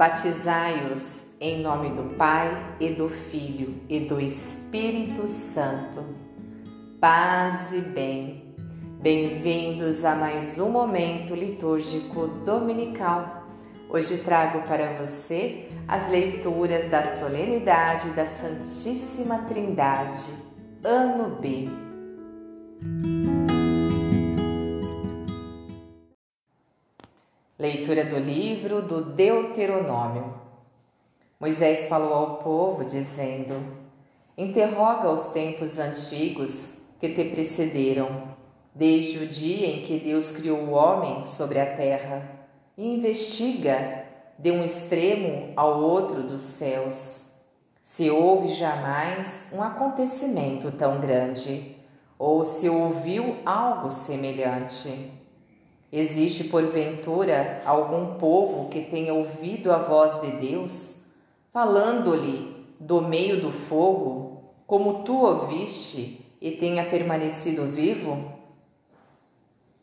Batizai-os em nome do Pai e do Filho e do Espírito Santo. Paz e bem. Bem-vindos a mais um momento litúrgico dominical. Hoje trago para você as leituras da solenidade da Santíssima Trindade, ano B. Leitura do livro do Deuteronômio. Moisés falou ao povo, dizendo: Interroga os tempos antigos que te precederam, desde o dia em que Deus criou o homem sobre a terra, e investiga de um extremo ao outro dos céus. Se houve jamais um acontecimento tão grande, ou se ouviu algo semelhante. Existe, porventura, algum povo que tenha ouvido a voz de Deus, falando-lhe do meio do fogo, como tu ouviste, e tenha permanecido vivo?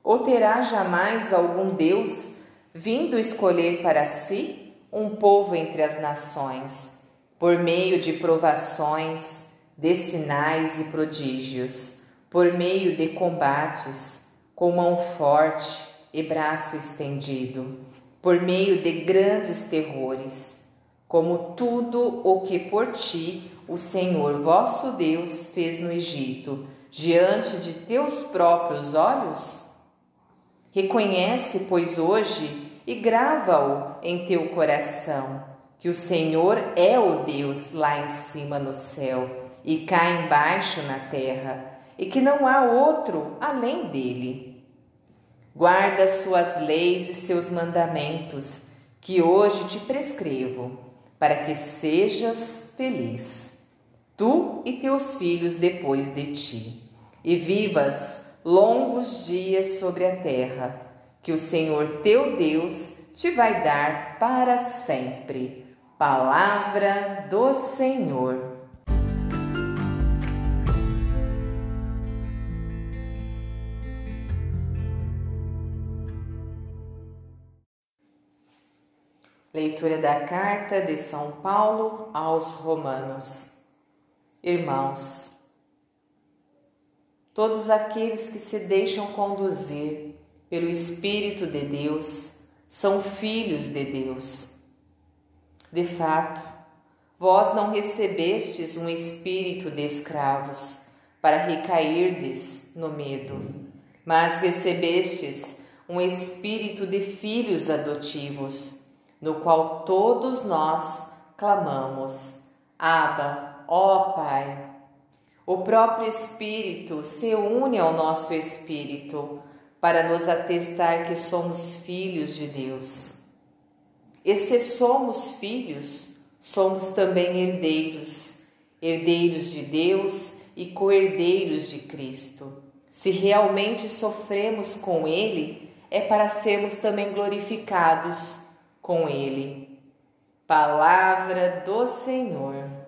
Ou terá jamais algum Deus vindo escolher para si um povo entre as nações, por meio de provações, de sinais e prodígios, por meio de combates, com mão forte, e braço estendido, por meio de grandes terrores, como tudo o que por ti o Senhor vosso Deus fez no Egito, diante de teus próprios olhos? Reconhece, pois, hoje e grava-o em teu coração, que o Senhor é o Deus lá em cima no céu e cá embaixo na terra, e que não há outro além dele. Guarda suas leis e seus mandamentos, que hoje te prescrevo, para que sejas feliz, tu e teus filhos depois de ti, e vivas longos dias sobre a terra, que o Senhor teu Deus te vai dar para sempre. Palavra do Senhor. Leitura da carta de São Paulo aos Romanos. Irmãos, todos aqueles que se deixam conduzir pelo Espírito de Deus são filhos de Deus. De fato, vós não recebestes um espírito de escravos para recairdes no medo, mas recebestes um espírito de filhos adotivos no qual todos nós clamamos: Abba, ó Pai. O próprio Espírito se une ao nosso espírito para nos atestar que somos filhos de Deus. E se somos filhos, somos também herdeiros, herdeiros de Deus e co-herdeiros de Cristo. Se realmente sofremos com Ele, é para sermos também glorificados com ele. Palavra do Senhor.